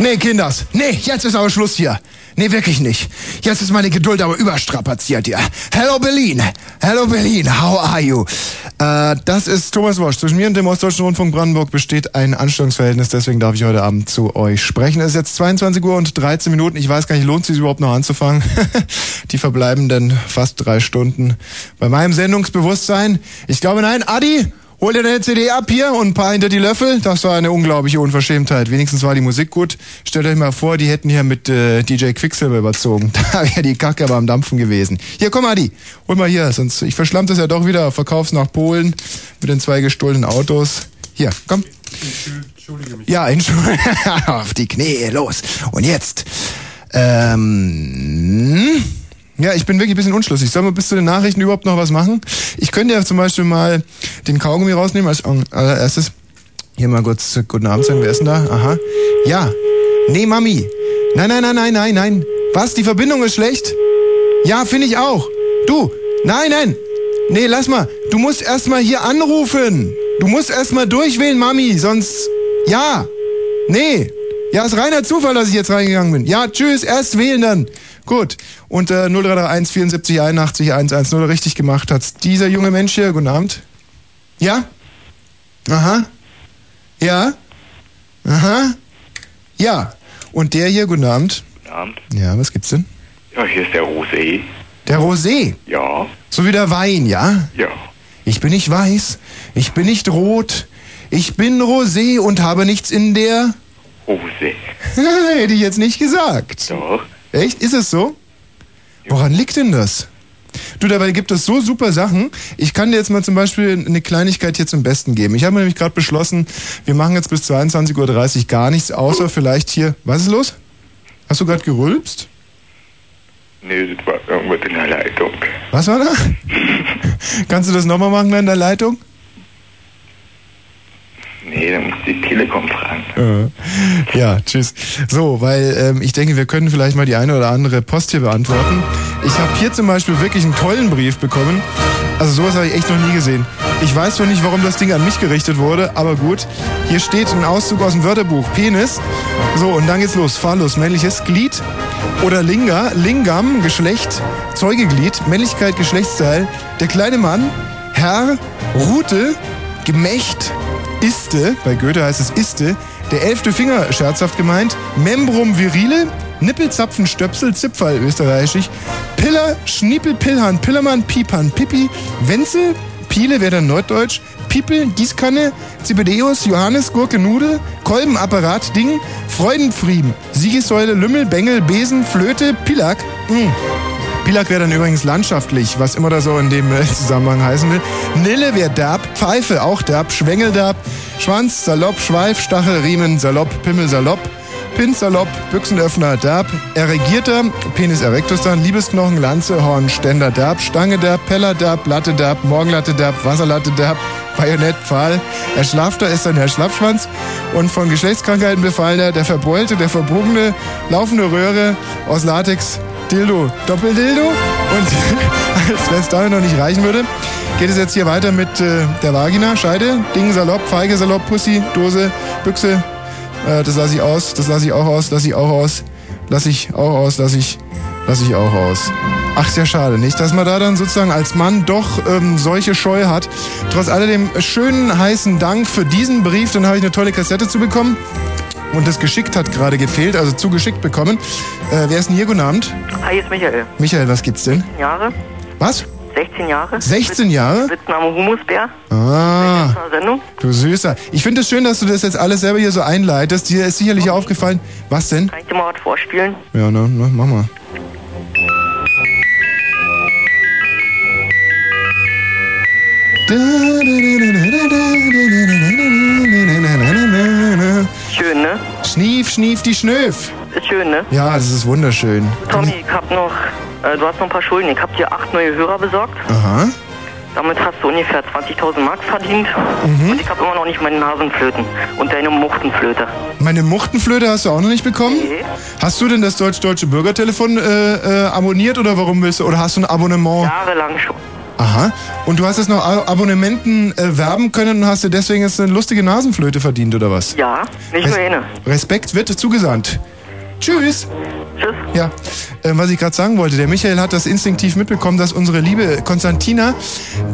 Nee, Kinders. Nee, jetzt ist aber Schluss hier. Nee, wirklich nicht. Jetzt ist meine Geduld aber überstrapaziert hier. Hello Berlin. Hello Berlin. How are you? Äh, das ist Thomas Wosch. Zwischen mir und dem Ostdeutschen Rundfunk Brandenburg besteht ein Anstellungsverhältnis. Deswegen darf ich heute Abend zu euch sprechen. Es ist jetzt 22 Uhr und 13 Minuten. Ich weiß gar nicht, lohnt es sich überhaupt noch anzufangen? Die verbleibenden fast drei Stunden bei meinem Sendungsbewusstsein. Ich glaube, nein. Adi, Hol dir deine CD ab hier und ein paar hinter die Löffel. Das war eine unglaubliche Unverschämtheit. Wenigstens war die Musik gut. Stellt euch mal vor, die hätten hier mit äh, DJ Quicksilver überzogen. Da wäre die Kacke aber am Dampfen gewesen. Hier, komm Adi, hol mal hier, sonst ich verschlamm das ja doch wieder. Verkauf's nach Polen mit den zwei gestohlenen Autos. Hier, komm. Entschuldige mich. Ja, entschuldige. Auf die Knie, los. Und jetzt. Ähm. Ja, ich bin wirklich ein bisschen unschlüssig. Sollen wir bis zu den Nachrichten überhaupt noch was machen? Ich könnte ja zum Beispiel mal den Kaugummi rausnehmen als allererstes. Hier mal kurz guten Abend sagen. Wer ist denn da? Aha. Ja. Nee, Mami. Nein, nein, nein, nein, nein, nein. Was? Die Verbindung ist schlecht? Ja, finde ich auch. Du. Nein, nein. Nee, lass mal. Du musst erstmal hier anrufen. Du musst erstmal durchwählen, Mami, sonst. Ja. Nee. Ja, ist reiner Zufall, dass ich jetzt reingegangen bin. Ja, tschüss, erst wählen dann. Gut. Und äh, 0331 74 81 110 richtig gemacht hat dieser junge Mensch hier. Guten Abend. Ja? Aha. Ja? Aha. Ja. Und der hier, guten Abend. Guten Abend. Ja, was gibt's denn? Ja, hier ist der Rosé. Der Rosé? Ja. So wie der Wein, ja? Ja. Ich bin nicht weiß, ich bin nicht rot, ich bin Rosé und habe nichts in der... Rosé. Hätte ich jetzt nicht gesagt. Doch. Echt? Ist es so? Woran liegt denn das? Du, dabei gibt es so super Sachen. Ich kann dir jetzt mal zum Beispiel eine Kleinigkeit hier zum Besten geben. Ich habe nämlich gerade beschlossen, wir machen jetzt bis 22.30 Uhr gar nichts, außer vielleicht hier... Was ist los? Hast du gerade gerülpst? Nee, das war irgendwas in der Leitung. Was war da? Kannst du das nochmal machen in der Leitung? Nee, da muss die Telekom fragen. Äh, ja, tschüss. So, weil ähm, ich denke, wir können vielleicht mal die eine oder andere Post hier beantworten. Ich habe hier zum Beispiel wirklich einen tollen Brief bekommen. Also sowas habe ich echt noch nie gesehen. Ich weiß zwar nicht, warum das Ding an mich gerichtet wurde, aber gut. Hier steht ein Auszug aus dem Wörterbuch. Penis. So, und dann geht's los. Phallus, männliches Glied. Oder Linga, Lingam, Geschlecht, Zeugeglied, Männlichkeit, Geschlechtsteil. Der kleine Mann, Herr, Rute, Gemächt, Iste, bei Goethe heißt es Iste, der elfte Finger scherzhaft gemeint, Membrum virile, Nippelzapfen, Stöpsel, Zipfall, österreichisch, Piller, Schniepel, Pillhahn, Pillermann, Piepan, Pipi, Wenzel, Piele wäre dann norddeutsch, Piepel, Gießkanne, Zibedeus, Johannes, Gurke, Nudel, Kolbenapparat, Ding, Freudenfrieden, Siegessäule, Lümmel, Bengel, Besen, Flöte, Pilak, mh. Pilak wäre dann übrigens landschaftlich, was immer da so in dem äh, Zusammenhang heißen will. Nille wäre derb, Pfeife auch derb, Schwengelderb, Schwanz, Salopp, Schweif, Stachel, Riemen, Salopp, Pimmel, Salopp, Pin, Salopp, Büchsenöffner, derb, Erregierter, Penis erectus dann, Liebesknochen, Lanze, Horn, Ständer, derb, Stange, derb, Peller, derb, Latte, derb, Morgenlatte, derb, Wasserlatte, derb, Bajonett, Pfahl, Erschlafter ist dann der Schlappschwanz und von Geschlechtskrankheiten befallener, der Verbeulte, der Verbogene, laufende Röhre aus Latex, Dildo, Doppeldildo. Und als wenn es damit noch nicht reichen würde, geht es jetzt hier weiter mit äh, der Vagina, Scheide, Ding, Salopp, Feige, Salopp, Pussy, Dose, Büchse. Äh, das lasse ich aus, das lasse ich auch aus, lasse ich auch aus, lasse ich auch aus, lasse ich, lasse ich auch aus. Ach, sehr schade, nicht? Dass man da dann sozusagen als Mann doch ähm, solche Scheu hat. Trotz alledem schönen heißen Dank für diesen Brief, dann habe ich eine tolle Kassette zu bekommen. Und das geschickt hat gerade gefehlt, also zugeschickt bekommen. Äh, wer ist denn hier? Guten Abend. Hi, hier ist Michael. Michael, was gibt's denn? Jahre? Was? 16 Jahre. 16 Jahre? Spitzname Humusbär. Ah, Sendung. du Süßer. Ich finde es schön, dass du das jetzt alles selber hier so einleitest. Dir ist sicherlich aufgefallen. Was denn? Kann ich dir mal was vorspielen? Ja, ne, ne mach mal. Schön, Schnief, schnief, die Schnöf. Ist schön, ne? Ja, es ist wunderschön. Tommy, ich hab noch, äh, du hast noch ein paar Schulden. Ich hab dir acht neue Hörer besorgt. Aha. Damit hast du ungefähr 20.000 Mark verdient. Mhm. Und ich hab immer noch nicht meine Nasenflöten. Und deine Muchtenflöte. Meine Muchtenflöte hast du auch noch nicht bekommen? Nee. Hast du denn das deutsch-deutsche Bürgertelefon äh, äh, abonniert oder warum willst du, oder hast du ein Abonnement? Jahrelang schon. Aha. Und du hast jetzt noch Abonnementen äh, werben können und hast dir deswegen jetzt eine lustige Nasenflöte verdient, oder was? Ja, nicht nur eine. Respekt wird zugesandt. Tschüss. Tschüss. Ja, äh, was ich gerade sagen wollte, der Michael hat das instinktiv mitbekommen, dass unsere liebe Konstantina,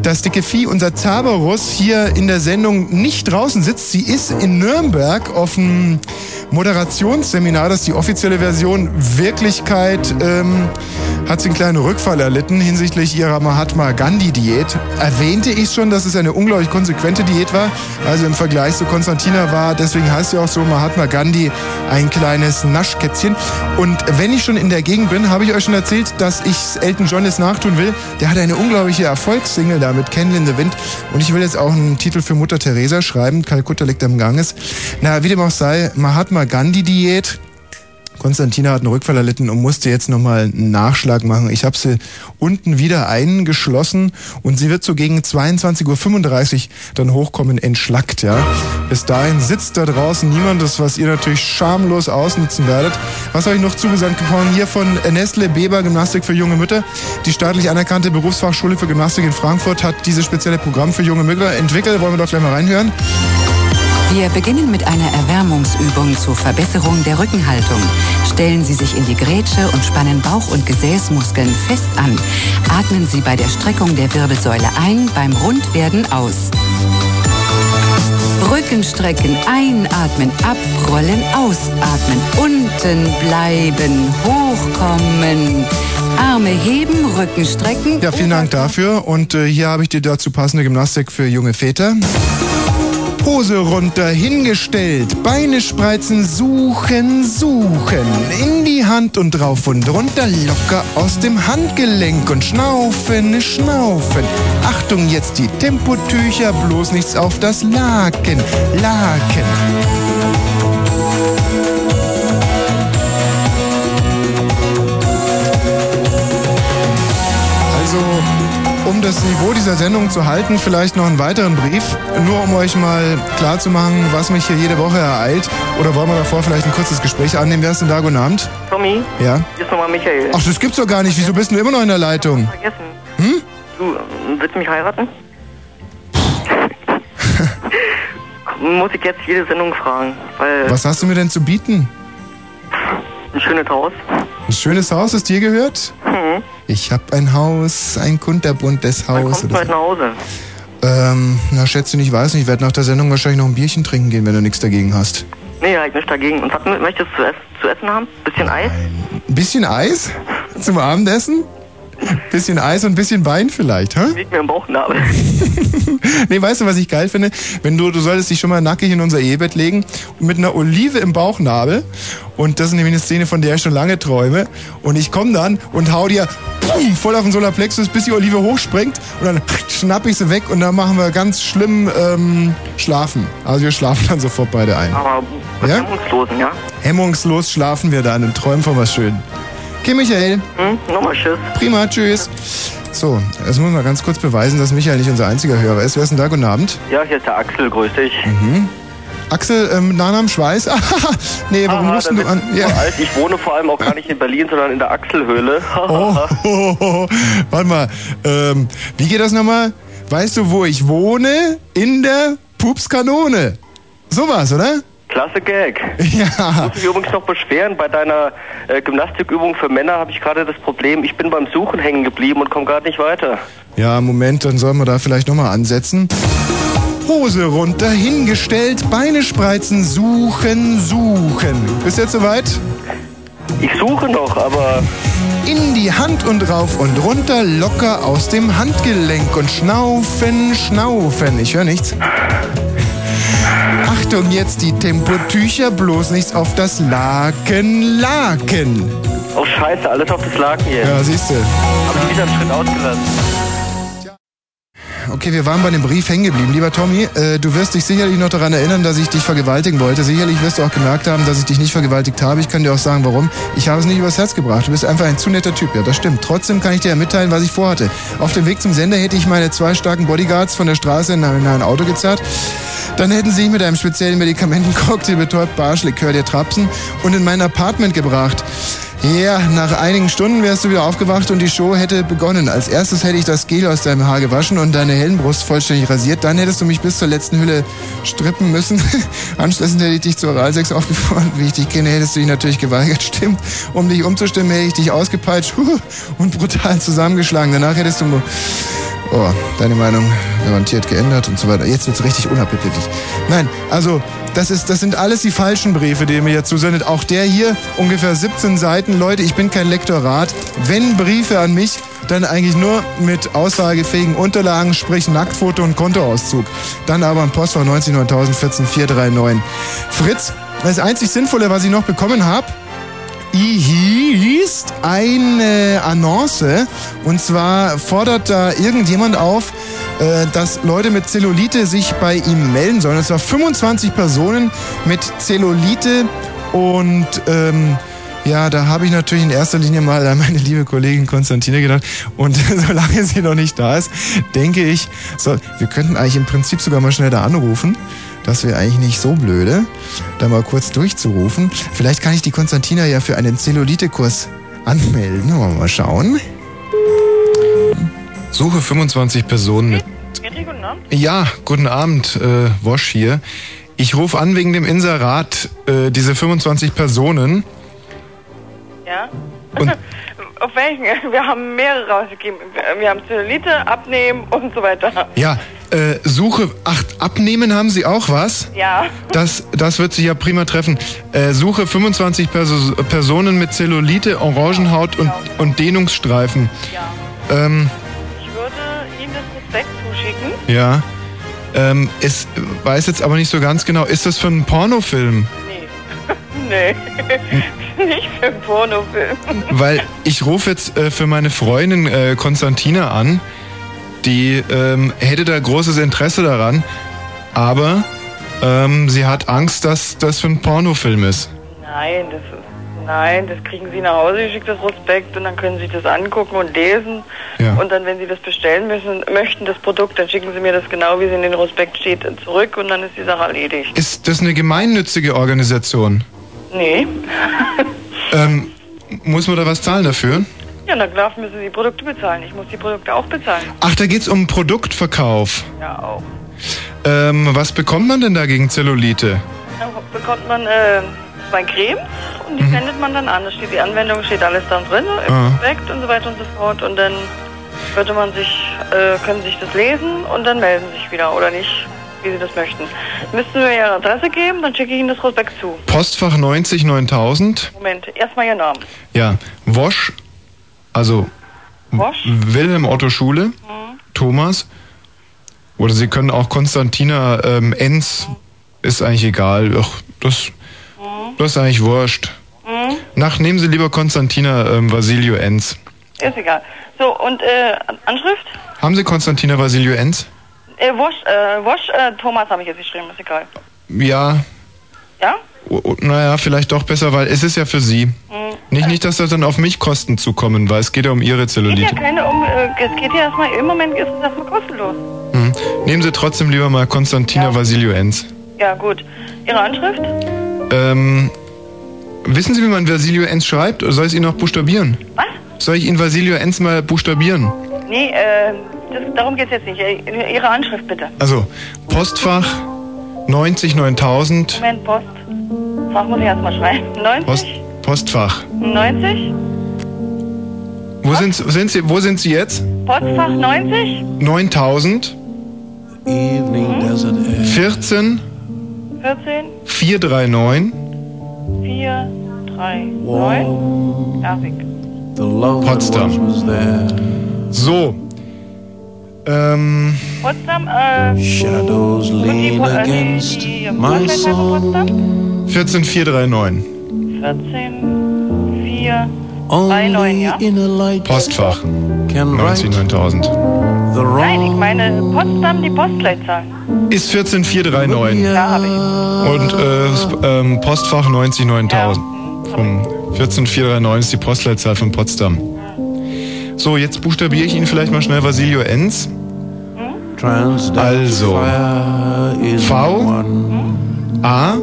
das dicke Vieh, unser Cerberus, hier in der Sendung nicht draußen sitzt. Sie ist in Nürnberg auf dem Moderationsseminar, das ist die offizielle Version. Wirklichkeit ähm, hat sie einen kleinen Rückfall erlitten hinsichtlich ihrer Mahatma Gandhi-Diät. Erwähnte ich schon, dass es eine unglaublich konsequente Diät war. Also im Vergleich zu Konstantina war, deswegen heißt sie auch so Mahatma Gandhi, ein kleines Naschkätzchen. Und wenn ich schon in der Gegend bin, habe ich euch schon erzählt, dass ich Elton John jetzt nachtun will. Der hat eine unglaubliche Erfolgssingle da mit Candle in the Wind. Und ich will jetzt auch einen Titel für Mutter Teresa schreiben. Kalkutta liegt am Ganges. Na, wie dem auch sei, Mahatma Gandhi Diät. Konstantina hat einen Rückfall erlitten und musste jetzt nochmal einen Nachschlag machen. Ich habe sie unten wieder eingeschlossen und sie wird so gegen 22.35 Uhr dann hochkommen, entschlackt, ja. Bis dahin sitzt da draußen niemand, das was ihr natürlich schamlos ausnutzen werdet. Was habe ich noch zugesandt bekommen? Hier von Nestle Beber Gymnastik für junge Mütter. Die staatlich anerkannte Berufsfachschule für Gymnastik in Frankfurt hat dieses spezielle Programm für junge Mütter entwickelt. Wollen wir doch gleich mal reinhören? Wir beginnen mit einer Erwärmungsübung zur Verbesserung der Rückenhaltung. Stellen Sie sich in die Grätsche und spannen Bauch- und Gesäßmuskeln fest an. Atmen Sie bei der Streckung der Wirbelsäule ein, beim Rundwerden aus. Rückenstrecken, einatmen, abrollen, ausatmen, unten bleiben, hochkommen, Arme heben, Rücken strecken. Ja, vielen Dank dafür. Und äh, hier habe ich dir dazu passende Gymnastik für junge Väter. Hose runter, hingestellt, Beine spreizen, suchen, suchen. In die Hand und drauf und runter, locker aus dem Handgelenk und schnaufen, schnaufen. Achtung, jetzt die Tempotücher, bloß nichts auf das Laken, Laken. Also, um das Niveau dieser Sendung zu halten, vielleicht noch einen weiteren Brief. Nur um euch mal klarzumachen, was mich hier jede Woche ereilt. Oder wollen wir davor vielleicht ein kurzes Gespräch annehmen? Wer ist denn da? Guten Abend. Tommy, Ja? hier ist nochmal Michael. Ach, das gibt's doch gar nicht. Wieso bist du immer noch in der Leitung? Vergessen. Hm? Du, willst du mich heiraten? Muss ich jetzt jede Sendung fragen, weil Was hast du mir denn zu bieten? ein schönes Haus. Ein schönes Haus, das dir gehört? Mhm. Ich hab ein Haus, ein kunterbuntes Wann Haus. kommst du heute so. nach Hause? Ähm, na schätze, ich weiß nicht. Ich werde nach der Sendung wahrscheinlich noch ein Bierchen trinken gehen, wenn du nichts dagegen hast. Nee, ja, ich nichts dagegen. Und was möchtest du zu, ess zu essen haben? Bisschen Eis? Ein bisschen Eis zum Abendessen? Bisschen Eis und ein bisschen Wein vielleicht, hä? Liegt mir im Bauchnabel. Nee, weißt du, was ich geil finde? Wenn du, du solltest dich schon mal nackig in unser Ehebett legen und mit einer Olive im Bauchnabel. Und das ist nämlich eine Szene, von der ich schon lange träume. Und ich komme dann und hau dir pum, voll auf den Solarplexus, bis die Olive hochspringt. Und dann schnapp ich sie weg und dann machen wir ganz schlimm ähm, schlafen. Also wir schlafen dann sofort beide ein. Aber Ja? Hemmungslosen, ja? Hemmungslos schlafen wir dann und träumen von was Schönem. Okay, Michael. Hm? Nochmal Tschüss. Prima, tschüss. So, jetzt muss man ganz kurz beweisen, dass Michael nicht unser einziger Hörer ist. Wer ist denn da? Guten Abend. Ja, hier ist der Axel, grüß dich. Mhm. Axel, ähm, Nachnamen Schweiß? nee, warum da du an? Ja. so. Ich wohne vor allem auch gar nicht in Berlin, sondern in der Axelhöhle. Oh, oh, oh, warte mal. Ähm, wie geht das nochmal? Weißt du, wo ich wohne? In der Pupskanone. Sowas, oder? Klasse Gag. Ja. Ich muss mich übrigens noch beschweren, bei deiner äh, Gymnastikübung für Männer habe ich gerade das Problem, ich bin beim Suchen hängen geblieben und komme gerade nicht weiter. Ja, Moment, dann sollen wir da vielleicht nochmal ansetzen. Hose runter, hingestellt, Beine spreizen, suchen, suchen. Bist du jetzt soweit? Ich suche noch, aber In die Hand und rauf und runter, locker aus dem Handgelenk und schnaufen, schnaufen. Ich höre nichts. Achtung, jetzt die Tempotücher, bloß nichts auf das Laken, Laken. oh scheiße, alles auf das Laken hier. Ja, siehst du. Habe ich wieder einen Schritt ausgelassen. Okay, wir waren bei dem Brief hängen geblieben. Lieber Tommy, äh, du wirst dich sicherlich noch daran erinnern, dass ich dich vergewaltigen wollte. Sicherlich wirst du auch gemerkt haben, dass ich dich nicht vergewaltigt habe. Ich kann dir auch sagen, warum. Ich habe es nicht übers Herz gebracht. Du bist einfach ein zu netter Typ. Ja, das stimmt. Trotzdem kann ich dir ja mitteilen, was ich vorhatte. Auf dem Weg zum Sender hätte ich meine zwei starken Bodyguards von der Straße in ein, in ein Auto gezerrt. Dann hätten sie mich mit einem speziellen Medikamentencocktail betäubt, Barschlikör der Trapsen und in mein Apartment gebracht. Ja, nach einigen Stunden wärst du wieder aufgewacht und die Show hätte begonnen. Als erstes hätte ich das Gel aus deinem Haar gewaschen und deine Hellenbrust vollständig rasiert. Dann hättest du mich bis zur letzten Hülle strippen müssen. Anschließend hätte ich dich zur Oralsex aufgefordert. Wie ich dich kenne, hättest du dich natürlich geweigert. Stimmt. Um dich umzustimmen, hätte ich dich ausgepeitscht und brutal zusammengeschlagen. Danach hättest du... Oh, deine Meinung garantiert geändert und so weiter. Jetzt wird's richtig unappetitlich. Nein, also das, ist, das sind alles die falschen Briefe, die ihr mir hier zusendet. Auch der hier, ungefähr 17 Seiten. Leute, ich bin kein Lektorat. Wenn Briefe an mich, dann eigentlich nur mit aussagefähigen Unterlagen, sprich Nacktfoto und Kontoauszug. Dann aber ein Postfach 90 9000 439. Fritz, das einzig Sinnvolle, was ich noch bekommen habe, hieß eine Annonce und zwar fordert da irgendjemand auf, äh, dass Leute mit Zellulite sich bei ihm melden sollen. Es war 25 Personen mit Zellulite und ähm, ja, da habe ich natürlich in erster Linie mal an meine liebe Kollegin Konstantine gedacht. Und solange sie noch nicht da ist, denke ich, so, wir könnten eigentlich im Prinzip sogar mal schnell da anrufen. Das wäre eigentlich nicht so blöde, da mal kurz durchzurufen. Vielleicht kann ich die Konstantina ja für einen Zellulite-Kurs anmelden. Wollen wir mal schauen. Suche 25 Personen mit. Ja, guten Abend, äh, Wosch hier. Ich rufe an wegen dem Inserat, äh, diese 25 Personen. Ja? Und Auf welchen? Wir haben mehrere rausgegeben. Wir haben Zellulite, Abnehmen und so weiter. ja, äh, Suche, ach, abnehmen haben Sie auch was? Ja. Das, das wird sich ja prima treffen. Äh, suche 25 Perso Personen mit Zellulite, Orangenhaut und, und Dehnungsstreifen. Ja. Ähm, Ich würde Ihnen das Prospekt zuschicken. ja. Ähm, es weiß jetzt aber nicht so ganz genau, ist das für einen Pornofilm? Nee. Nicht für einen Pornofilm. Weil ich rufe jetzt äh, für meine Freundin äh, Konstantina an, die ähm, hätte da großes Interesse daran, aber ähm, sie hat Angst, dass das für ein Pornofilm ist. Nein, das ist. Nein, das kriegen Sie nach Hause geschickt, das Prospekt, und dann können Sie das angucken und lesen. Ja. Und dann, wenn Sie das bestellen müssen, möchten, das Produkt, dann schicken Sie mir das genau, wie es in den Prospekt steht, zurück und dann ist die Sache erledigt. Ist das eine gemeinnützige Organisation? Nee. Ähm, muss man da was zahlen dafür? Ja, na klar müssen Sie die Produkte bezahlen. Ich muss die Produkte auch bezahlen. Ach, da geht's um Produktverkauf. Ja, auch. Ähm, was bekommt man denn da gegen Zellulite? Dann bekommt man äh, zwei Cremes und die sendet man dann an. Da steht die Anwendung, steht alles da drin, im Ah. Und so weiter und so fort. Und dann würde man sich, äh, können Sie sich das lesen und dann melden Sie sich wieder oder nicht, wie Sie das möchten. Müssten Sie mir Ihre Adresse geben, dann schicke ich Ihnen das Prospekt zu. Postfach 90 9000. Moment, erstmal Ihr Namen. Ja, Wosch, also Wosch? Wilhelm Otto Schule, Thomas. Oder Sie können auch Konstantina ähm, Enz, ist eigentlich egal. Ach, das, das ist eigentlich wurscht. Mhm. Nach, nehmen Sie lieber Konstantina ähm, Vasilio Enz. Ist egal. So, und äh, Anschrift? Haben Sie Konstantina Vasilio Enz? Äh, Wosch, äh, Wosch, äh, Thomas habe ich jetzt geschrieben, ist egal. Ja, Ja? o- o- naja, vielleicht doch besser, weil es ist ja für Sie. Mhm. Nicht, nicht, dass das dann auf mich Kosten zukommen, weil es geht ja um Ihre Geht Zellulite. ja keine um, äh, es geht ja erstmal, im Moment ist es erstmal kostenlos. Hm. Nehmen Sie trotzdem lieber mal Konstantina Vasilio Enz. Ja, gut. Ihre Anschrift? Ähm, wissen Sie, wie man Vasilio Enz schreibt? Oder soll ich es Ihnen noch buchstabieren? Was? Soll ich Ihnen Vasilio Enz mal buchstabieren? Nee, äh, das, darum geht's jetzt nicht. Äh, Ihre Anschrift bitte. Also, Postfach 90 9000. Moment, Post. Fach muss ich erstmal schreiben. 90? Post, Postfach. 90? Wo sind, sind Sie, wo sind Sie jetzt? Postfach 90? 9000 14 14? 439 4, 3, 9? Erwig. Potsdam. So. Ähm, Potsdam, äh, Shadows lean äh, die, against die my Potsdam? 14439. 14, 4, 3, 9, ja? Postfach 90 9000. Nein, ich meine Potsdam, die Postleitzahl. Ist 14439. Ja, habe ich. Und äh, ähm, Postfach 90 9000. Vom 14439 ist die Postleitzahl von Potsdam. So, jetzt buchstabiere ich Ihnen vielleicht mal schnell Vasilio Enz. Also V A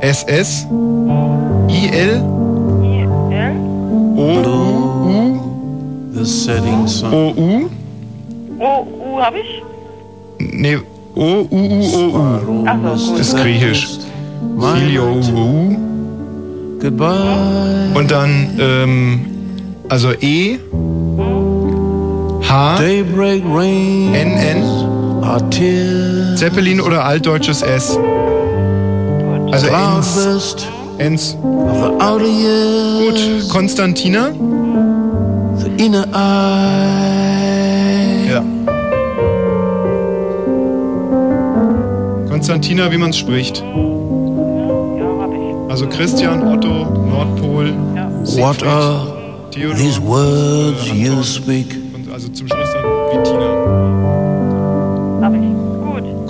S S I L O, The setting sun. O, U. O, U habe ich? Nee, O, U. Das ist griechisch. Filio, U. Goodbye. Und dann, ähm, also E, H. N, N. Zeppelin oder altdeutsches S. Also outer years. Gut, Konstantina. The inner eye. Ja. Konstantina, wie man es spricht. Also Christian, Otto, Nordpol, What are these words you speak? Und also zum Schluss dann. Habe ich.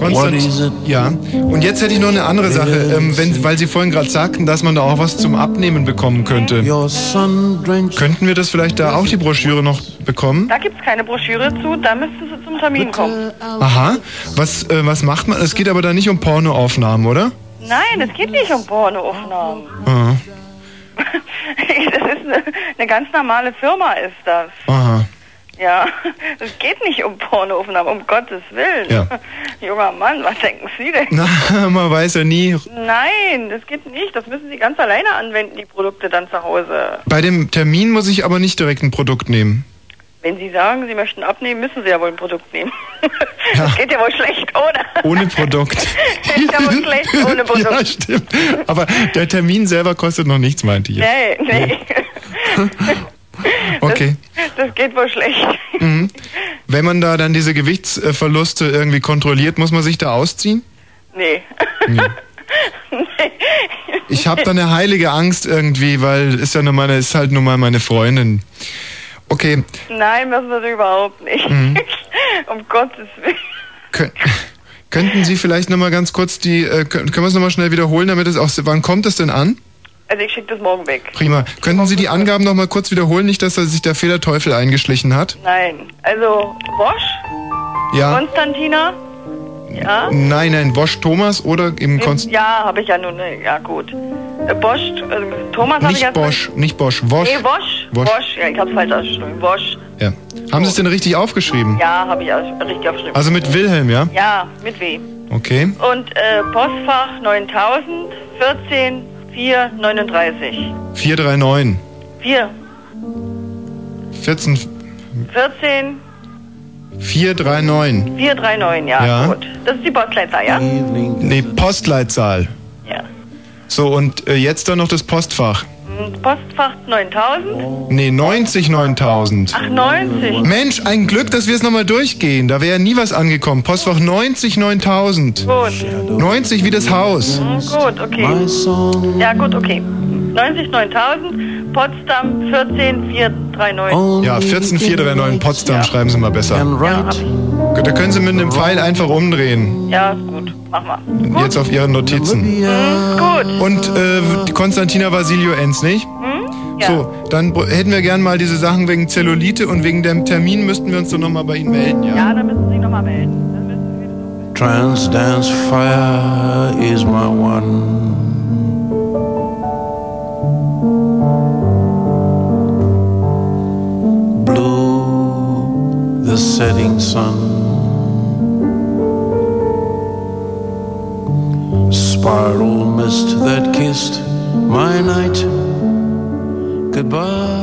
Gut. What is it? Ja. Und jetzt hätte ich noch eine andere Sache, ähm, wenn, weil Sie vorhin gerade sagten, dass man da auch was zum Abnehmen bekommen könnte. Könnten wir das vielleicht da auch die Broschüre noch bekommen? Da gibt es keine Broschüre zu, da müssten Sie zum Termin kommen. Aha. Was, äh, was macht man? Es geht aber da nicht um Pornoaufnahmen, oder? Nein, es geht nicht um Pornoaufnahmen. Aha. Das ist eine, eine ganz normale Firma, ist das. Aha. Ja, es geht nicht um Pornoaufnahmen, um Gottes Willen. Ja. Junger Mann, was denken Sie denn? Na, man weiß ja nie. Nein, das geht nicht. Das müssen Sie ganz alleine anwenden, die Produkte dann zu Hause. Bei dem Termin muss ich aber nicht direkt ein Produkt nehmen. Wenn Sie sagen, Sie möchten abnehmen, müssen Sie ja wohl ein Produkt nehmen. Ja. Das geht ja wohl schlecht ohne. Ohne Produkt. Das ist ja wohl schlecht ohne Produkt. ja, stimmt. Aber der Termin selber kostet noch nichts, meinte ich. jetzt. Nee, nee. Okay. Das, das geht wohl schlecht. Mhm. Wenn man da dann diese Gewichtsverluste irgendwie kontrolliert, muss man sich da ausziehen? Nee. Nee. Ich habe da eine heilige Angst irgendwie, weil ist ja nur meine, ist halt nun mal meine Freundin. Okay, Nein, müssen wir überhaupt nicht. Mhm. um Gottes Willen. kö- könnten Sie vielleicht nochmal ganz kurz die, äh, können können wir es nochmal schnell wiederholen, damit es auch, wann kommt es denn an? Also ich schicke das morgen weg. Prima. Könnten Sie die Angaben nochmal kurz wiederholen, nicht, dass da sich der Fehlerteufel eingeschlichen hat? Nein. Also Bosch, Ja. Konstantina. Ja. Nein, nein, Wosch Thomas oder im Konst Ja, habe ich ja nun. ne, Ja, gut. Äh, Bosch, also Thomas habe ich Nicht ja. Bosch, nicht Bosch, Wosch. Nee, Bosch. Wosch. Bosch. Ja, ich habe falsch ausgeschrieben. Bosch. Ja. Haben Sie es denn richtig aufgeschrieben? Ja, habe ich aus- richtig aufgeschrieben. Also mit Wilhelm, ja? ja, mit W. Okay. Und äh, Postfach 9000 14 439. 439. 4 14 14 439. 439, ja, Ja. gut. Das ist die Postleitzahl, ja? Nee, Postleitzahl. Ja. So, und äh, jetzt dann noch das Postfach. Postfach 9000. Nee, 90 9000. Ach, 90. Mensch, ein Glück, dass wir es nochmal durchgehen. Da wäre ja nie was angekommen. Postfach 90 9000. Gut. 90 wie das Haus. Hm, gut, okay. Ja, gut, okay. 90 9000, Potsdam 14 439. Ja, 14439 Potsdam, schreiben Sie mal besser. Ja, hab ich. Gut, Da können Sie mit einem Pfeil einfach umdrehen. Ja, gut. Mach mal. Jetzt auf Ihren Notizen. Hm, gut. Und äh, Konstantina Vasilio Enz, nicht? Hm? Ja. So, dann hätten wir gern mal diese Sachen wegen Zellulite und wegen dem Termin müssten wir uns doch nochmal bei Ihnen melden, ja? Ja, dann müssen Sie sich nochmal melden. Dann müssen Sie Trans dance fire is my one. Blue, the setting sun. Spiral mist that kissed my night goodbye.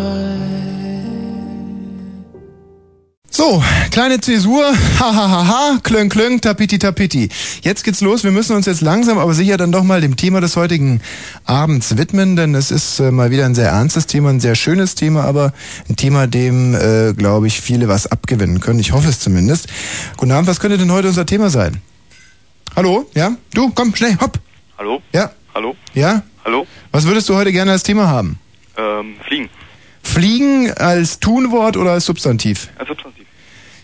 So, kleine Zäsur, hahaha, klöng klöng, tapiti tapiti. Jetzt geht's los, wir müssen uns jetzt langsam aber sicher dann doch mal dem Thema des heutigen Abends widmen, denn es ist äh, mal wieder ein sehr ernstes Thema, ein sehr schönes Thema, aber ein Thema, dem, äh, glaube ich, viele was abgewinnen können. Ich hoffe es zumindest. Guten Abend, was könnte denn heute unser Thema sein? Hallo? Ja? Du, komm, schnell, hopp. Hallo? Ja? Hallo? Ja? Hallo? Was würdest du heute gerne als Thema haben? Ähm, fliegen. Fliegen als Tunwort oder als Substantiv? Als Substantiv.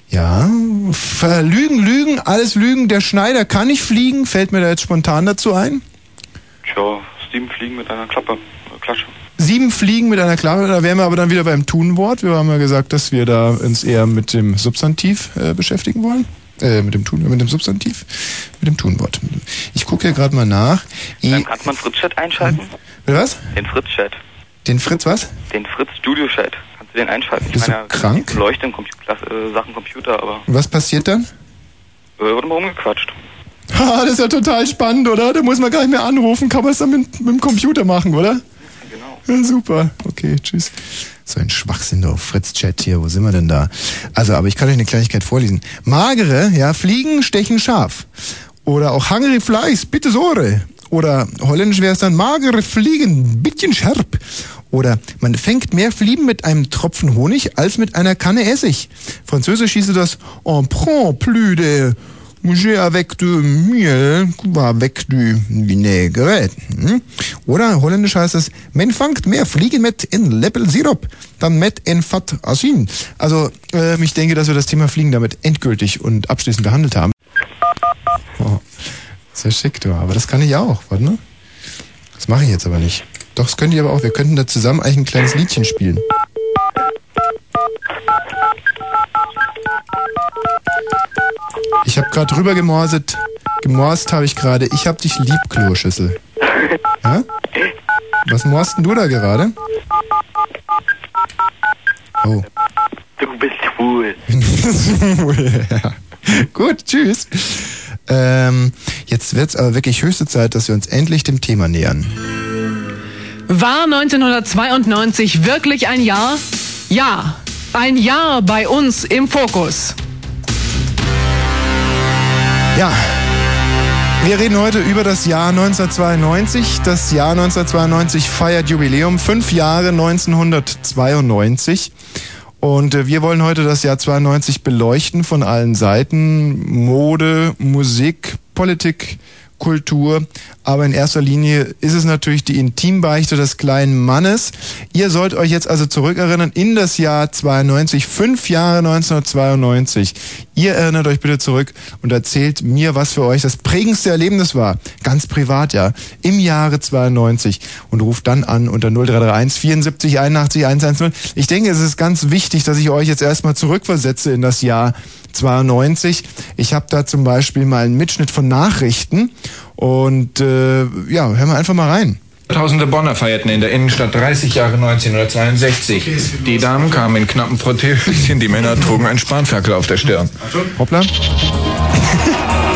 Ja, verlügen, lügen, alles lügen. Der Schneider kann nicht fliegen, fällt mir da jetzt spontan dazu ein. Tja, sieben Fliegen mit einer Klappe. Äh, Klatsche. Sieben Fliegen mit einer Klappe, da wären wir aber dann wieder beim Tunwort. Wir haben ja gesagt, dass wir da uns eher mit dem Substantiv äh, beschäftigen wollen. Äh, mit dem Tun, mit dem Substantiv, mit dem Tunwort. Ich gucke hier gerade mal nach. Dann kann man Fritz-Chat einschalten. was? Den Fritz-Chat. Den Fritz was? Den Fritz Studio Chat. Kannst du den einschalten? Bist du krank? Ich leuchte in Compu Klasse, äh, Sachen Computer, aber Was passiert dann? äh, wird mal rumgequatscht. Ha, das ist ja total spannend, oder? Da muss man gar nicht mehr anrufen, kann man es dann mit, mit dem Computer machen, oder? Ja, super. Okay, tschüss. So ein Schwachsinn da auf Fritz-Chat hier. Wo sind wir denn da? Also, aber ich kann euch eine Kleinigkeit vorlesen. Magere, ja, Fliegen stechen scharf. Oder auch hungry flies, bitte Sore. Oder holländisch wäre es dann magere Fliegen, bisschen scharf. Oder man fängt mehr Fliegen mit einem Tropfen Honig als mit einer Kanne Essig. Französisch hieße das on prend plus de Manger avec du miel, avec du vinaigrette. Hm? Oder holländisch heißt es, man fangt mehr Fliegen mit in Leppel Sirup, dann mit in Fat Asin. Also, ähm, ich denke, dass wir das Thema Fliegen damit endgültig und abschließend behandelt haben. Oh, sehr schick, du. Aber das kann ich auch, warte mal. Das mache ich jetzt aber nicht. Doch, das könnt ihr aber auch. Wir könnten da zusammen eigentlich ein kleines Liedchen spielen. Ich habe gerade drüber gemorset. Gemorst habe ich gerade. Ich hab dich lieb, Kloschüssel. Ja? Was morst denn du da gerade? Oh. Du bist schwul. ja. Gut, tschüss. Ähm, jetzt wird's aber wirklich höchste Zeit, dass wir uns endlich dem Thema nähern. War 1992 wirklich ein Jahr? Ja, ein Jahr bei uns im Fokus. Ja. Wir reden heute über das Jahr 1992. Das Jahr 1992 feiert Jubiläum. Fünf Jahre 1992. Und äh, wir wollen heute das Jahr 92 beleuchten von allen Seiten. Mode, Musik, Politik, Kultur. Aber in erster Linie ist es natürlich die Intimbeichte des kleinen Mannes. Ihr sollt euch jetzt also zurückerinnern in das Jahr 92, fünf Jahre 1992. Ihr erinnert euch bitte zurück und erzählt mir, was für euch das prägendste Erlebnis war. Ganz privat, ja. Im Jahre 92. Und ruft dann an unter 0331 74 81 110. Ich denke, es ist ganz wichtig, dass ich euch jetzt erstmal zurückversetze in das Jahr 92. Ich habe da zum Beispiel mal einen Mitschnitt von Nachrichten und äh, ja, hören wir einfach mal rein. Tausende Bonner feierten in der Innenstadt 30 Jahre 1962. Die Damen kamen in knappen Frottéhöschen, die Männer trugen einen Spanferkel auf der Stirn. Hoppla.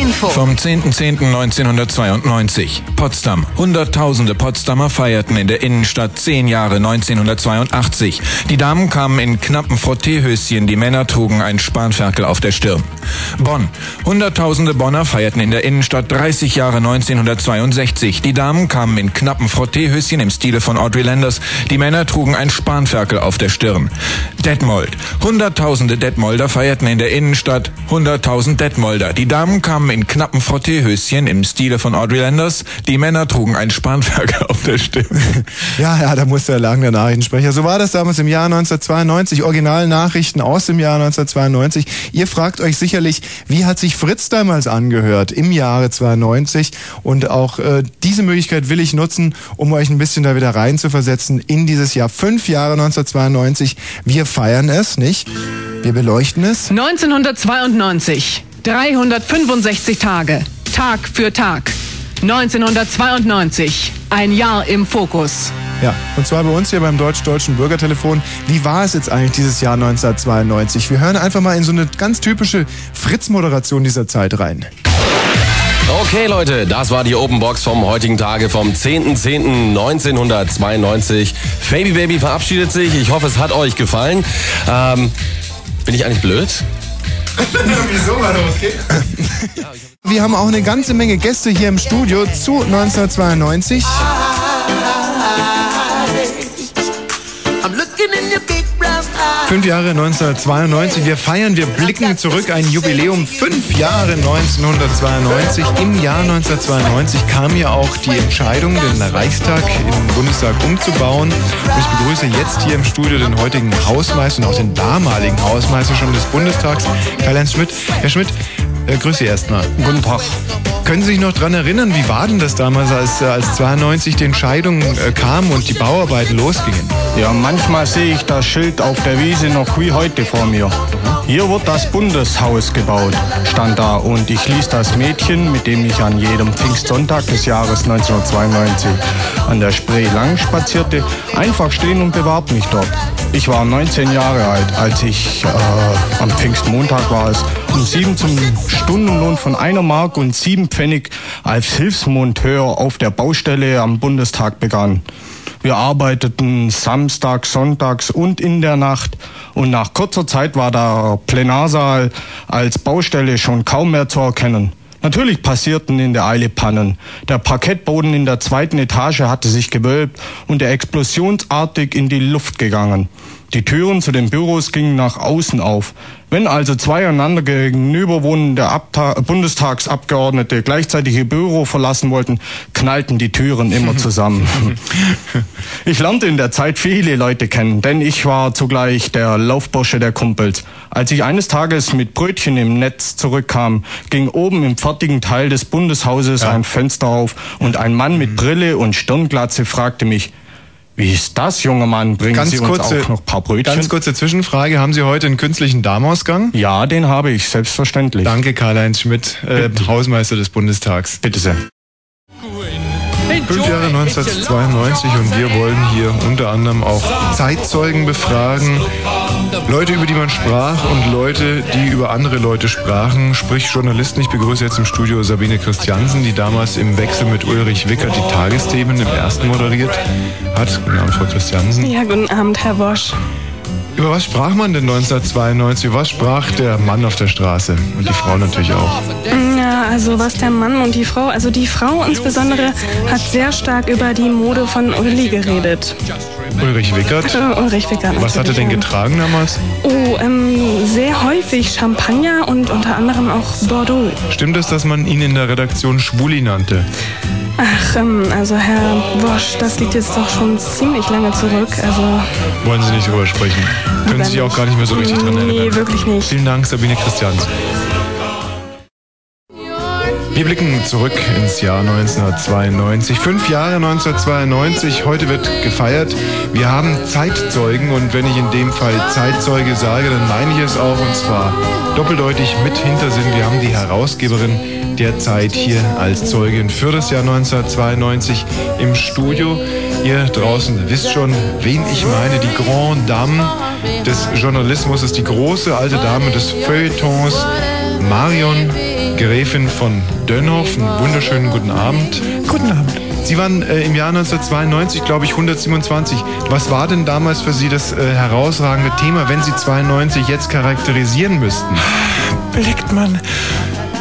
Info. Vom 10.10.1992. Potsdam. Hunderttausende Potsdamer feierten in der Innenstadt 10 Jahre 1982. Die Damen kamen in knappen Frottéhöschen, die Männer trugen einen Spanferkel auf der Stirn. Bonn. Hunderttausende Bonner feierten in der Innenstadt 30 Jahre 1962. Die Damen kamen in knappen Frottéhöschen im Stile von Audrey Landers. Die Männer trugen einen Spanferkel auf der Stirn. Detmold. Hunderttausende Detmolder feierten in der Innenstadt 100.000 Detmolder. Die Damen kamen in knappen Frottéhöschen im Stile von Audrey Landers. Die Männer trugen einen Spanferkel auf der Stirn. Ja, ja, da muss der Lagen der Nachrichtensprecher. So war das damals im Jahr 1992. Originalnachrichten aus dem Jahr 1992. Ihr fragt euch sicherlich, wie hat sich Fritz damals angehört im Jahre 92? Und auch äh, diese Möglichkeit will ich nutzen, um euch ein bisschen da wieder rein zu versetzen in dieses Jahr. Fünf Jahre 1992. Wir feiern es, nicht? Wir beleuchten es. 1992. 365 Tage. Tag für Tag. 1992. Ein Jahr im Fokus. Ja, und zwar bei uns hier beim Deutsch-Deutschen Bürgertelefon. Wie war es jetzt eigentlich dieses Jahr 1992? Wir hören einfach mal in so eine ganz typische Fritz-Moderation dieser Zeit rein. Okay, Leute, das war die Open Box vom heutigen Tage vom 10.10.1992. Baby Baby verabschiedet sich. Ich hoffe, es hat euch gefallen. Ähm, bin ich eigentlich blöd? Wieso war okay? Wir haben auch eine ganze Menge Gäste hier im Studio zu 1992. Fünf Jahre 1992. Wir feiern, wir blicken zurück, ein Jubiläum. Fünf Jahre 1992. Im Jahr 1992 kam ja auch die Entscheidung, den Reichstag im Bundestag umzubauen. Und ich begrüße jetzt hier im Studio den heutigen Hausmeister und auch den damaligen Hausmeister schon des Bundestags, Karl-Heinz Schmidt. Herr Schmidt, äh, grüße Sie erstmal. Guten Tag. Können Sie sich noch dran erinnern, wie war denn das damals, als, äh, als 92 die Entscheidung äh, kam und die Bauarbeiten losgingen? Ja, manchmal sehe ich das Schild auf der Wiese noch wie heute vor mir. Hier wird das Bundeshaus gebaut, stand da und ich ließ das Mädchen, mit dem ich an jedem Pfingstsonntag des Jahres 1992 an der Spree lang spazierte, einfach stehen und bewarb mich dort. Ich war 19 Jahre alt, als ich äh, am Pfingstmontag war es, um sieben zum Stundenlohn von einer Mark und sieben Pfennig als Hilfsmonteur auf der Baustelle am Bundestag begann. Wir arbeiteten samstags, sonntags und in der Nacht. Und nach kurzer Zeit war der Plenarsaal als Baustelle schon kaum mehr zu erkennen. Natürlich passierten in der Eile Pannen. Der Parkettboden in der zweiten Etage hatte sich gewölbt und er explosionsartig in die Luft gegangen. Die Türen zu den Büros gingen nach außen auf. Wenn also zwei einander gegenüber wohnende Abta Bundestagsabgeordnete gleichzeitig ihr Büro verlassen wollten, knallten die Türen immer zusammen. ich lernte in der Zeit viele Leute kennen, denn ich war zugleich der Laufbursche der Kumpels. Als ich eines Tages mit Brötchen im Netz zurückkam, ging oben im fertigen Teil des Bundeshauses ein Fenster auf und ein Mann mit Brille und Stirnglatze fragte mich, wie ist das, junger Mann? Bringen Ganz Sie uns kurze- auch noch ein paar Brötchen? Ganz kurze Zwischenfrage. Haben Sie heute einen künstlichen Darmausgang? Ja, den habe ich, selbstverständlich. Danke, Karl-Heinz Schmidt, äh, Hausmeister des Bundestags. Bitte sehr. Fünf Jahre 1992 und wir wollen hier unter anderem auch Zeitzeugen befragen. Leute, über die man sprach und Leute, die über andere Leute sprachen, sprich Journalisten. Ich begrüße jetzt im Studio Sabine Christiansen, die damals im Wechsel mit Ulrich Wickert die Tagesthemen im ersten moderiert hat. Guten Abend, Frau Christiansen. Ja, guten Abend, Herr Bosch. Über was sprach man denn 1992? Was sprach der Mann auf der Straße? Und die Frau natürlich auch. Ja, also was der Mann und die Frau, also die Frau insbesondere, hat sehr stark über die Mode von Uli geredet. Ulrich Wickert. Äh, Ulrich Wickert. Was hat er denn getragen damals? Oh, ähm, sehr häufig Champagner und unter anderem auch Bordeaux. Stimmt es, dass man ihn in der Redaktion Schwuli nannte? Ach, ähm, also Herr Bosch, das liegt jetzt doch schon ziemlich lange zurück. Also Wollen Sie nicht drüber sprechen? Können Sie sich auch gar nicht mehr so richtig dran erinnern? Nee, wirklich nicht. Vielen Dank, Sabine Christians. Wir blicken zurück ins Jahr 1992. Fünf Jahre 1992. Heute wird gefeiert. Wir haben Zeitzeugen und wenn ich in dem Fall Zeitzeuge sage, dann meine ich es auch und zwar doppeldeutig mit Hintersinn. Wir haben die Herausgeberin der Zeit hier als Zeugin für das Jahr 1992 im Studio. Ihr draußen wisst schon, wen ich meine. Die Grande Dame des Journalismus ist die große alte Dame des Feuilletons, Marion Gräfin von Dönhoff. Einen wunderschönen guten Abend. Guten Abend. Sie waren äh, im Jahr 1992, glaube ich, 127. Was war denn damals für Sie das äh, herausragende Thema, wenn Sie 92 jetzt charakterisieren müssten? Blickt man,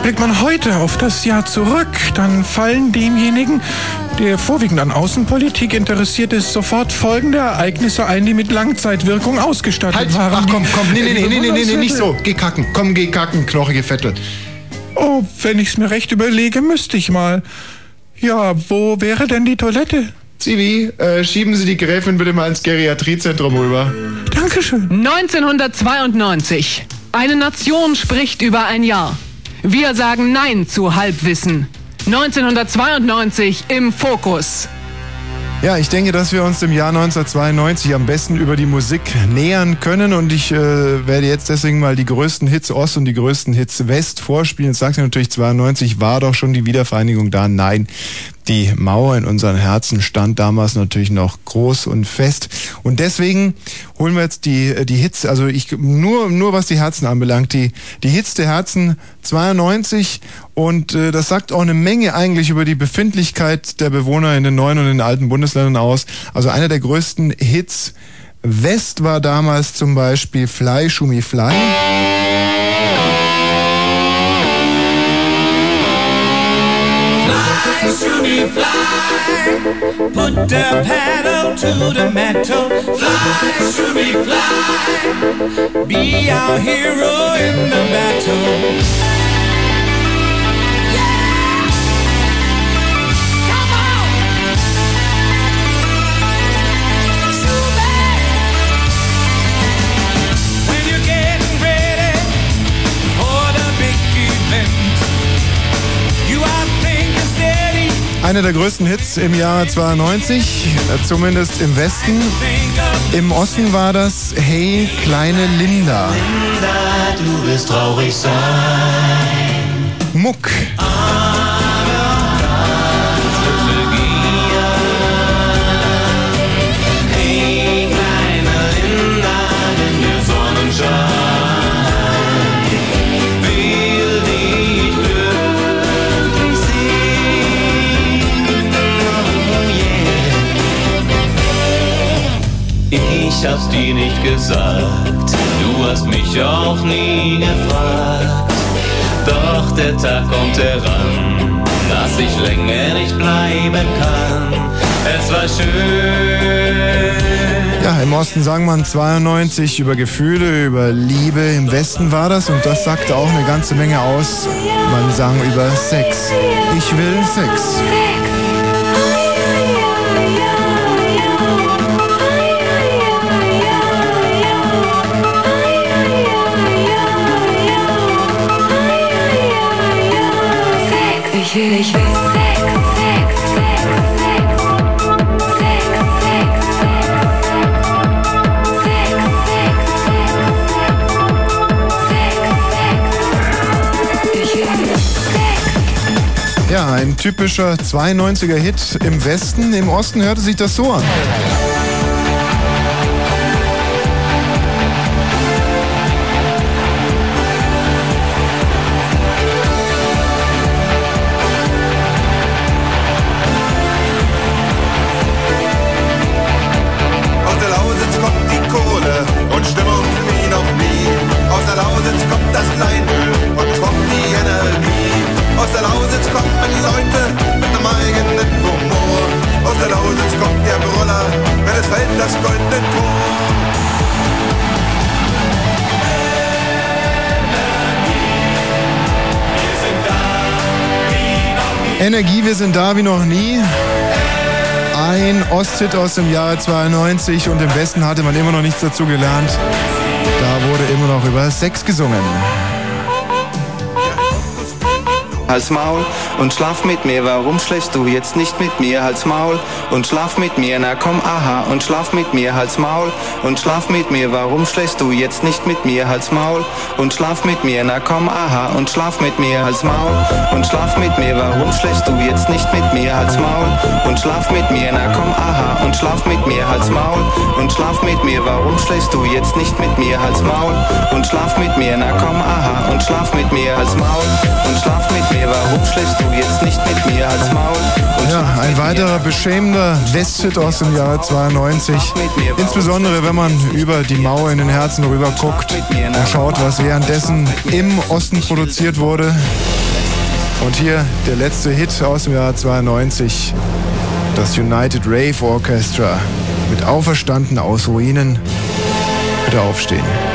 blickt man heute auf das Jahr zurück, dann fallen demjenigen, der vorwiegend an Außenpolitik interessiert ist, sofort folgende Ereignisse ein, die mit Langzeitwirkung ausgestattet Halt, waren. ach komm, komm, nee, nee, nee, nee, nee, nee, nee, nicht so. Geh kacken, komm, geh kacken, knochige Vettel. Oh, wenn ich's mir recht überlege, müsste ich mal. Ja, wo wäre denn die Toilette? Zivi, äh, schieben Sie die Gräfin bitte mal ins Geriatriezentrum rüber. Dankeschön. 1992. Eine Nation spricht über ein Jahr. Wir sagen Nein zu Halbwissen. 1992 im Fokus. Ja, ich denke, dass wir uns dem Jahr 1992 am besten über die Musik nähern können und ich äh, werde jetzt deswegen mal die größten Hits Ost und die größten Hits West vorspielen. Jetzt sagst du natürlich, 92 war doch schon die Wiedervereinigung da. Nein, die Mauer in unseren Herzen stand damals natürlich noch groß und fest und deswegen holen wir jetzt die die Hits, also ich nur nur was die Herzen anbelangt, die die Hits der Herzen 92 und äh, das sagt auch eine Menge eigentlich über die Befindlichkeit der Bewohner in den neuen und in den alten Bundesländern aus. Also einer der größten Hits West war damals zum Beispiel Fly Schumi Fly. Fly, shooty, fly. Put the pedal to the metal. Fly, shooty, fly. Be our hero in the battle. Einer der größten Hits im Jahr 92, äh, zumindest im Westen. Im Osten war das Hey, kleine Linda. Linda, du wirst traurig sein. Muck. Ich hab's dir nicht gesagt, du hast mich auch nie gefragt. Doch der Tag kommt heran, dass ich länger nicht bleiben kann. Es war schön. Ja, im Osten sang man 92 über Gefühle, über Liebe. Im Westen war das, und das sagte auch eine ganze Menge aus, man sang über Sex. Ich will Sex. Ich will, ich will Sex, Sex, Ja, ein typischer 92er Hit im Westen. Im Osten hörte sich das so an. Wir sind da wie noch nie. Ein Osthit aus dem Jahre 92 und im Westen hatte man immer noch nichts dazu gelernt. Da wurde immer noch über Sex gesungen. Hals Maul und schlaf mit mir, warum schläfst du jetzt nicht mit mir? Hals Maul und schlaf mit mir, na komm, aha, und schlaf mit mir, Hals Maul und schlaf mit mir, warum schläfst du jetzt nicht mit mir? Hals Maul und schlaf mit mir, na komm, aha, und schlaf mit mir, Hals Maul und schlaf mit mir, warum schläfst du jetzt nicht mit mir? Hals Maul und schlaf mit mir, na komm, aha, und schlaf mit mir, Hals Maul und schlaf mit mir, warum schläfst du jetzt nicht mit mir? Hals Maul und schlaf mit mir, na komm, aha, und schlaf mit mir, Hals Maul und schlaf mit mir, warum schläfst du jetzt nicht mit mir? Hals Maul und Ja, ein weiterer beschämender Westhit aus dem Jahre 92. Insbesondere wenn man über die Mauer in den Herzen rüber guckt und schaut, was währenddessen im Osten produziert wurde. Und hier der letzte Hit aus dem Jahr 92. Das United Rave Orchestra mit Auferstanden aus Ruinen. Bitte aufstehen.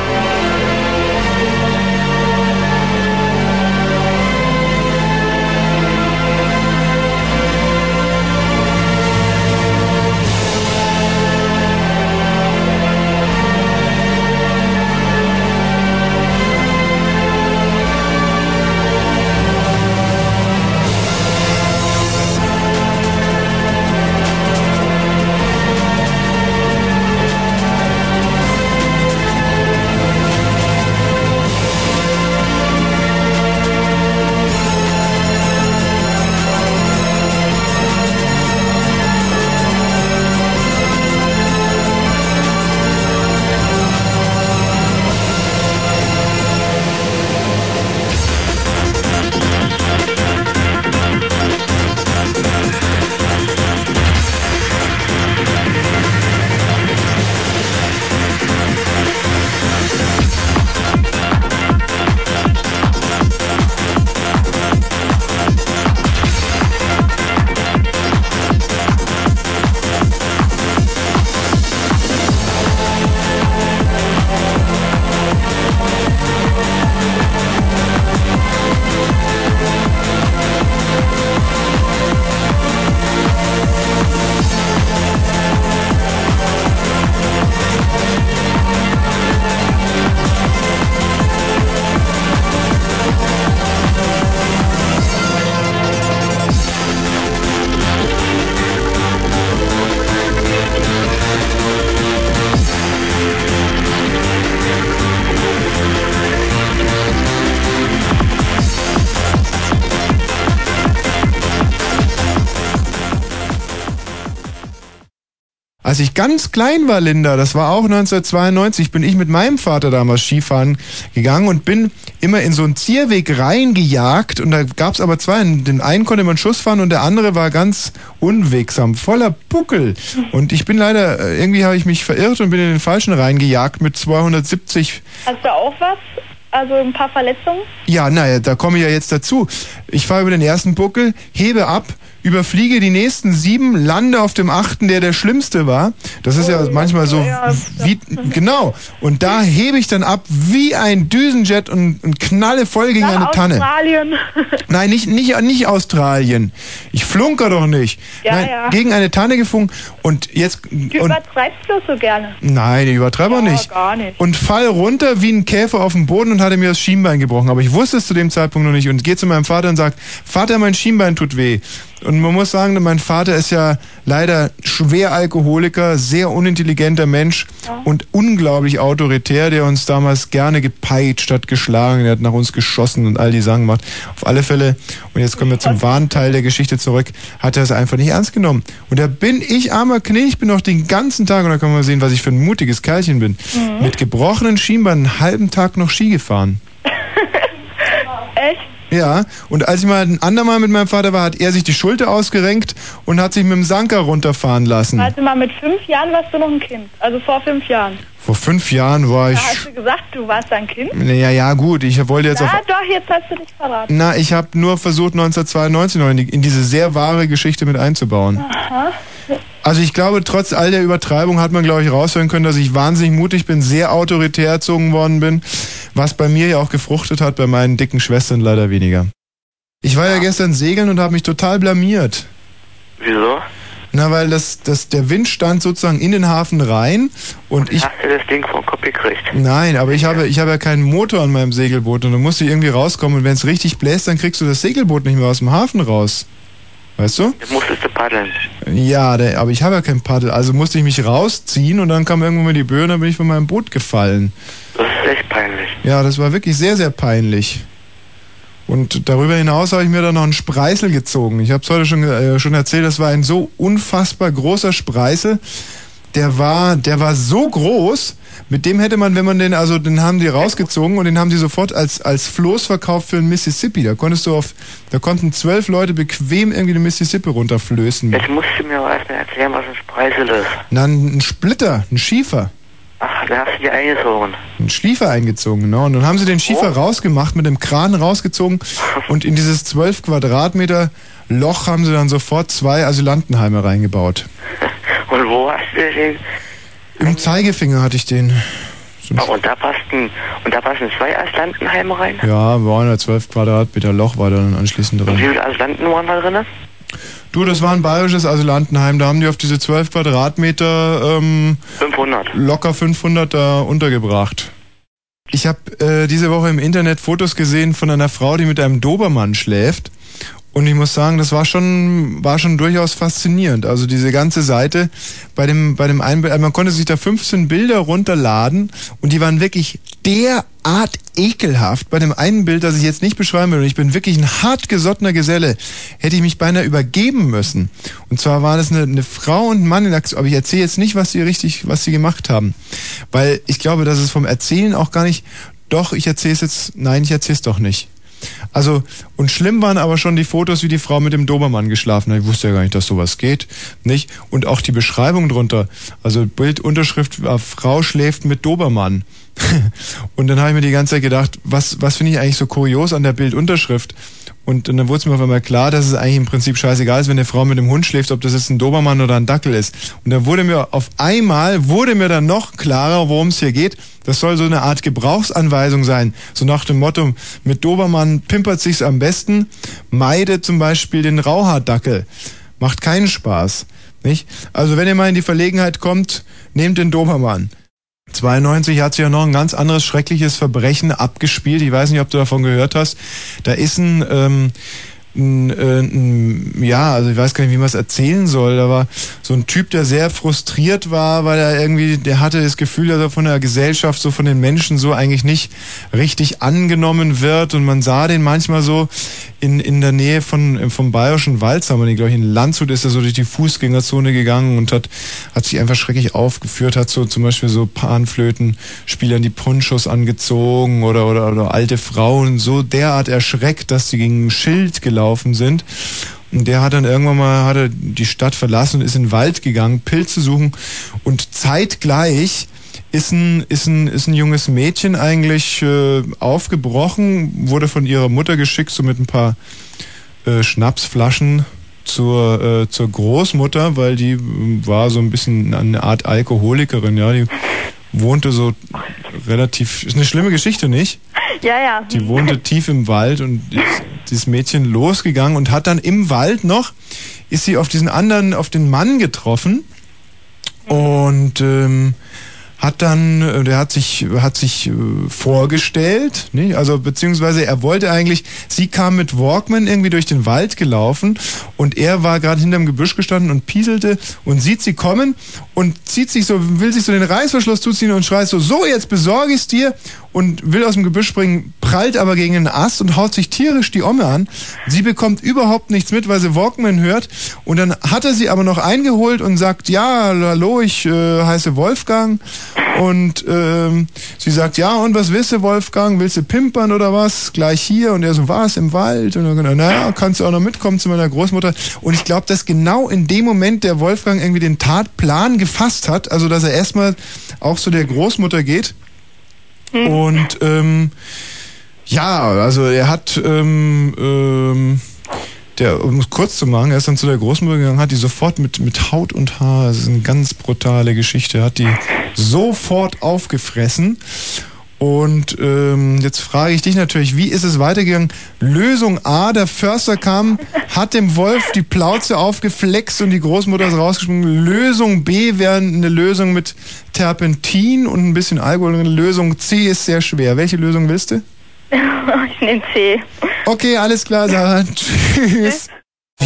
Als ich ganz klein war, Linda, das war auch 1992, bin ich mit meinem Vater damals Skifahren gegangen und bin immer in so einen Zierweg reingejagt und da gab's aber zwei. Den einen konnte man Schuss fahren und der andere war ganz unwegsam, voller Buckel. Und ich bin leider, äh, irgendwie habe ich mich verirrt und bin in den falschen reingejagt mit 270 Hast du auch was? Also ein paar Verletzungen? Ja, naja, da komme ich ja jetzt dazu. Ich fahre über den ersten Buckel, hebe ab, überfliege die nächsten sieben, lande auf dem achten, der der schlimmste war. Das ist ja manchmal so wie, genau. Und da hebe ich dann ab wie ein Düsenjet und, und knalle voll gegen Nach eine Tanne. Australien. Nein, nicht, nicht, nicht Australien. Ich flunker doch nicht. Ja, Nein, ja. gegen eine Tanne gefunkt und jetzt, Du und, übertreibst bloß so gerne. Nein, ich übertreibe auch nicht. gar nicht. Und fall runter wie ein Käfer auf den Boden und hatte mir das Schienbein gebrochen. Aber ich wusste es zu dem Zeitpunkt noch nicht und gehe zu meinem Vater und sage, Vater, mein Schienbein tut weh. Und man muss sagen, mein Vater ist ja leider schwer Alkoholiker, sehr unintelligenter Mensch und unglaublich autoritär, der uns damals gerne gepeitscht hat, geschlagen, der hat nach uns geschossen und all die Sachen gemacht. Auf alle Fälle, und jetzt kommen wir zum wahren Teil der Geschichte zurück, hat er es einfach nicht ernst genommen. Und da bin ich, armer Knie, ich bin noch den ganzen Tag, und da kann man sehen, was ich für ein mutiges Kerlchen bin, Mhm. mit gebrochenen Schienbein einen halben Tag noch Ski gefahren. Echt? Ja, und als ich mal ein andermal mit meinem Vater war, hat er sich die Schulter ausgerenkt und hat sich mit dem Sanker runterfahren lassen. Warte mal, mit fünf Jahren warst du noch ein Kind. Also vor fünf Jahren. Vor fünf Jahren war Da ich. hast du gesagt, du warst ein Kind? Ja, ja, gut, ich wollte jetzt auf. Ja, doch, jetzt hast du dich verraten. Na, ich habe nur versucht, 1992 noch in, die, in diese sehr wahre Geschichte mit einzubauen. Aha. Also ich glaube, trotz all der Übertreibung hat man, glaube ich, raushören können, dass ich wahnsinnig mutig bin, sehr autoritär erzogen worden bin, was bei mir ja auch gefruchtet hat, bei meinen dicken Schwestern leider weniger. Ich war ja gestern segeln und habe mich total blamiert. Wieso? Na, weil das, das, der Wind stand sozusagen in den Hafen rein und ich. Hast du das Ding vom Kopf gekriegt? Nein, aber ich habe, ich habe ja keinen Motor an meinem Segelboot und du musst irgendwie rauskommen und wenn es richtig bläst, dann kriegst du das Segelboot nicht mehr aus dem Hafen raus. Weißt du? Jetzt musstest du paddeln. Ja, der, aber ich habe ja kein Paddel, also musste ich mich rausziehen und dann kam irgendwann mal die Böe und dann bin ich von meinem Boot gefallen. Das ist echt peinlich. Ja, das war wirklich sehr, sehr peinlich. Und darüber hinaus habe ich mir dann noch einen Spreißel gezogen. Ich habe es heute schon, äh, schon erzählt, das war ein so unfassbar großer Spreißel. Der war, der war so groß, mit dem hätte man, wenn man den, also den haben die rausgezogen und den haben die sofort als, als Floß verkauft für den Mississippi. Da konntest du auf, da konnten zwölf Leute bequem irgendwie den Mississippi runterflößen. Jetzt musst du mir aber erstmal erzählen, was ein Spreisel ist. Na, ein Splitter, ein Schiefer. Ach, da hast du dir eingezogen. Ein Schliefer eingezogen, genau. Und dann haben sie den Schiefer rausgemacht, mit dem Kran rausgezogen und in dieses 12 Quadratmeter Loch haben sie dann sofort zwei Asylantenheime reingebaut. Und wo hast du den? Im Zeigefinger hatte ich den. Ah, und da passten, und da passen zwei Aslantenheime rein? Ja, waren ja 12 Quadratmeter Loch war da dann anschließend Und wie drin. viele Aslanten waren da drin? Du, das war ein bayerisches Asylantenheim, da haben die auf diese 12 Quadratmeter ähm, 500. locker 500 da untergebracht. Ich habe äh, diese Woche im Internet Fotos gesehen von einer Frau, die mit einem Dobermann schläft. Und ich muss sagen, das war schon, war schon durchaus faszinierend. Also diese ganze Seite bei dem, bei dem einen, Bild- also man konnte sich da 15 Bilder runterladen und die waren wirklich derart ekelhaft. Bei dem einen Bild, das ich jetzt nicht beschreiben will, und ich bin wirklich ein hartgesottener Geselle, hätte ich mich beinahe übergeben müssen. Und zwar war das eine, eine Frau und ein Mann in Aktion, aber ich erzähle jetzt nicht, was sie richtig, was sie gemacht haben. Weil ich glaube, dass es vom Erzählen auch gar nicht, doch, ich erzähle es jetzt, nein, ich erzähle es doch nicht. Also, und schlimm waren aber schon die Fotos, wie die Frau mit dem Dobermann geschlafen hat. Ich wusste ja gar nicht, dass sowas geht, nicht? Und auch die Beschreibung drunter. Also, Bildunterschrift, war, Frau schläft mit Dobermann. und dann habe ich mir die ganze Zeit gedacht, was, was finde ich eigentlich so kurios an der Bildunterschrift? Und dann wurde es mir auf einmal klar, dass es eigentlich im Prinzip scheißegal ist, wenn eine Frau mit dem Hund schläft, ob das jetzt ein Dobermann oder ein Dackel ist. Und dann wurde mir auf einmal, wurde mir dann noch klarer, worum es hier geht. Das soll so eine Art Gebrauchsanweisung sein. So nach dem Motto, mit Dobermann pimpert sich's am besten, meide zum Beispiel den Rauhaardackel. Macht keinen Spaß. Nicht? Also wenn ihr mal in die Verlegenheit kommt, nehmt den Dobermann. 92 hat sich ja noch ein ganz anderes schreckliches Verbrechen abgespielt. Ich weiß nicht, ob du davon gehört hast. Da ist ein, ähm, ein, äh, ja, also ich weiß gar nicht, wie man es erzählen soll. War so ein Typ, der sehr frustriert war, weil er irgendwie, der hatte das Gefühl, dass er von der Gesellschaft, so von den Menschen so eigentlich nicht richtig angenommen wird. Und man sah den manchmal so in, in der Nähe von, vom Bayerischen Wald, sagen wir glaube ich, in Landshut ist er so durch die Fußgängerzone gegangen und hat, hat sich einfach schrecklich aufgeführt, hat so zum Beispiel so Panflötenspielern die Ponchos angezogen oder, oder, oder alte Frauen so derart erschreckt, dass sie gegen ein Schild gelaufen sind. Und der hat dann irgendwann mal hat er die Stadt verlassen und ist in den Wald gegangen, Pilze suchen. Und zeitgleich ist ein, ist ein, ist ein junges Mädchen eigentlich äh, aufgebrochen, wurde von ihrer Mutter geschickt, so mit ein paar äh, Schnapsflaschen zur, äh, zur Großmutter, weil die äh, war so ein bisschen eine Art Alkoholikerin, ja, die wohnte so relativ, ist eine schlimme Geschichte, nicht? Ja, ja. Die wohnte tief im Wald und ist dieses Mädchen losgegangen und hat dann im Wald noch, ist sie auf diesen anderen, auf den Mann getroffen und ähm, hat dann, äh, der hat sich, hat sich äh, vorgestellt, nicht? also beziehungsweise er wollte eigentlich, sie kam mit Walkman irgendwie durch den Wald gelaufen und er war gerade hinterm Gebüsch gestanden und pieselte und sieht sie kommen und zieht sich so, will sich so den Reißverschluss zuziehen und schreit so, so jetzt besorge ich's dir und will aus dem Gebüsch springen, prallt aber gegen einen Ast und haut sich tierisch die Omme an. Sie bekommt überhaupt nichts mit, weil sie Walkman hört und dann hat er sie aber noch eingeholt und sagt, ja, hallo, ich äh, heiße Wolfgang und ähm, sie sagt, ja, und was willst du, Wolfgang? Willst du pimpern oder was? Gleich hier. Und er so, was, im Wald? Und dann, naja, kannst du auch noch mitkommen zu meiner Großmutter. Und ich glaube, dass genau in dem Moment der Wolfgang irgendwie den Tatplan gefasst hat, also dass er erstmal auch zu der Großmutter geht. Und ähm, ja, also er hat ähm, ähm, der, um es kurz zu machen, er ist dann zu der Großmutter gegangen, hat die sofort mit, mit Haut und Haar, das ist eine ganz brutale Geschichte, hat die sofort aufgefressen. Und ähm, jetzt frage ich dich natürlich, wie ist es weitergegangen? Lösung A, der Förster kam, hat dem Wolf die Plauze aufgeflext und die Großmutter ist rausgesprungen. Lösung B wäre eine Lösung mit Terpentin und ein bisschen Alkohol. Lösung C ist sehr schwer. Welche Lösung willst du? ich nehme C. Okay, alles klar, Sarah. Tschüss.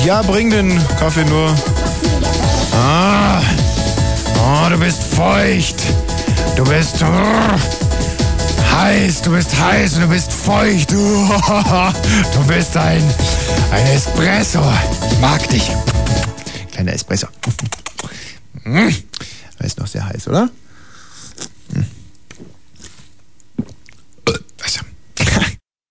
Ja, bring den Kaffee nur. Ah. Oh, du bist feucht. Du bist heiß, du bist heiß und du bist feucht. Du, bist ein, ein Espresso. Ich mag dich. Kleiner Espresso. Das mm. ist noch sehr heiß, oder? Mm. Äh, Wasser.